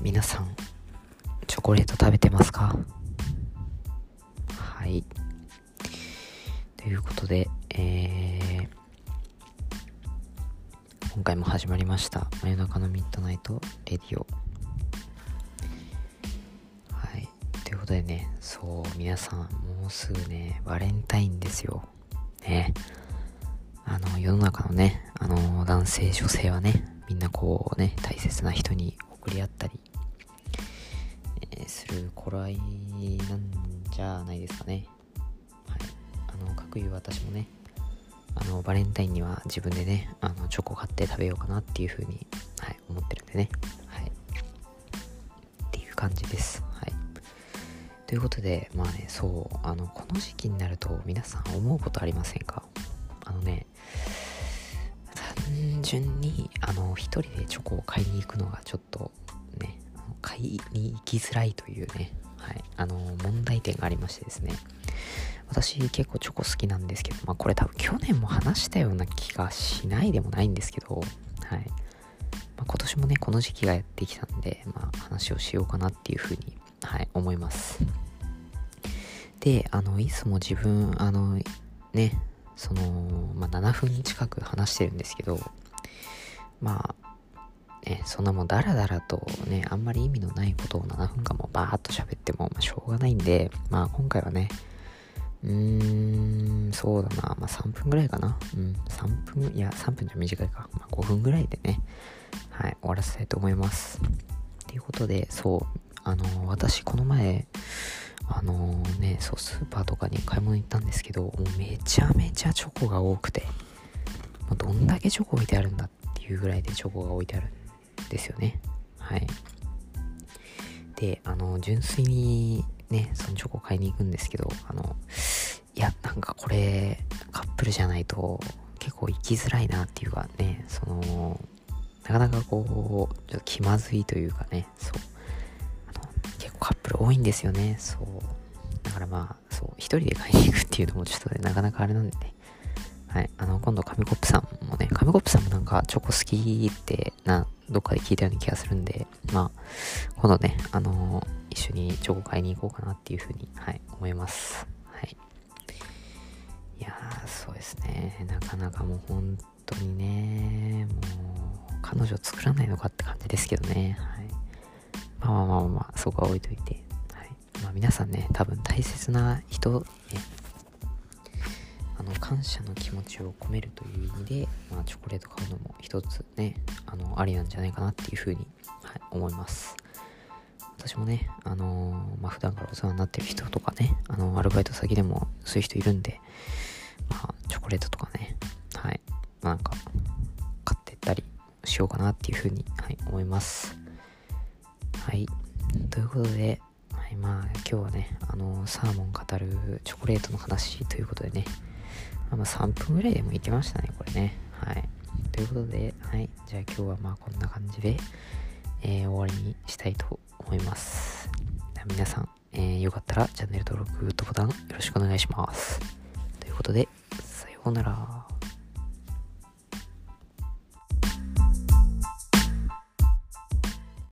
皆さんチョコレート食べてますか？はい。ということで、えー、今回も始まりました「真夜中のミッドナイトレディオ」はい。ということでねそう皆さんもうすぐねバレンタインですよ。ね。あの世の中のねあの男性女性はねみんなこうね大切な人に送り合ったり、する頃合いなんじゃないですかね。はい。あの各いう私もねあのバレンタインには自分でねあのチョコ買って食べようかなっていう風にはい思ってるんでね。はい。っていう感じです。はい。ということでまあねそうあのこの時期になると皆さん思うことありませんか？あのね単純にあの一人でチョコを買いに行くのがちょっと買いに行きづらいというねはいあの問題点がありましてですね。私結構チョコ好きなんですけどまあこれ多分去年も話したような気がしないでもないんですけどはい、まあ、今年もねこの時期がやってきたんでまあ話をしようかなっていうふうにはい思います。であのいつも自分あのねその、まあ、7分近く話してるんですけど、まあ、ね、そんなもうダラダラとね、あんまり意味のないことを7分間もバーっと喋っても、ま、しょうがないんで、まあ今回はね、うーん、そうだな、まあ3分ぐらいかな。うん、3分、いや、3分じゃ短いか。まあ5分ぐらいでね、はい、終わらせたいと思います。ということで、そう、あの、私この前、あの、ね、そう、スーパーとかに買い物行ったんですけど、もうめちゃめちゃチョコが多くて、どんだけチョコ置いてあるんだっていうぐらいでチョコが置いてあるんでですよね。はい。で、あの、純粋にね、そのチョコ買いに行くんですけど、あの、いや、なんかこれ、カップルじゃないと結構行きづらいなっていうかね、その、なかなかこう、ちょっと気まずいというかね、そう。結構カップル多いんですよね。そう。だからまあ、そう、一人で買いに行くっていうのも ちょっとね、なかなかあれなんでね。はい。あの、今度、紙コップさんもね、紙コップさんもなんかチョコ好きってな、どっかで聞いたような気がするんで、まあ、今度ね、あのー、一緒にチョコ買いに行こうかなっていうふうに、はい、思います。はい。いやー、そうですね。なかなかもう本当にね、もう、彼女作らないのかって感じですけどね。はい。まあまあまあまあ、そこは置いといて。はい。まあ皆さんね、多分大切な人、ね、感謝の気持ちを込めるという意味で、まあチョコレート買うのも一つね、あの、ありなんじゃないかなっていうふうに、はい、思います。私もね、あのー、まあ普段からお世話になってる人とかね、あの、アルバイト先でもそういう人いるんで、まあ、チョコレートとかね、はい、まあなんか、買ってったりしようかなっていうふうに、はい、思います。はい。ということで、はい、まあ今日はね、あのサーモン語るチョコレートの話ということでね、まあ、3分ぐらいでもいけましたね、これね。はい。ということで、はい。じゃあ今日はまあこんな感じで、えー、終わりにしたいと思います。皆さん、えー、よかったらチャンネル登録、グッドボタンよろしくお願いします。ということで、さようなら。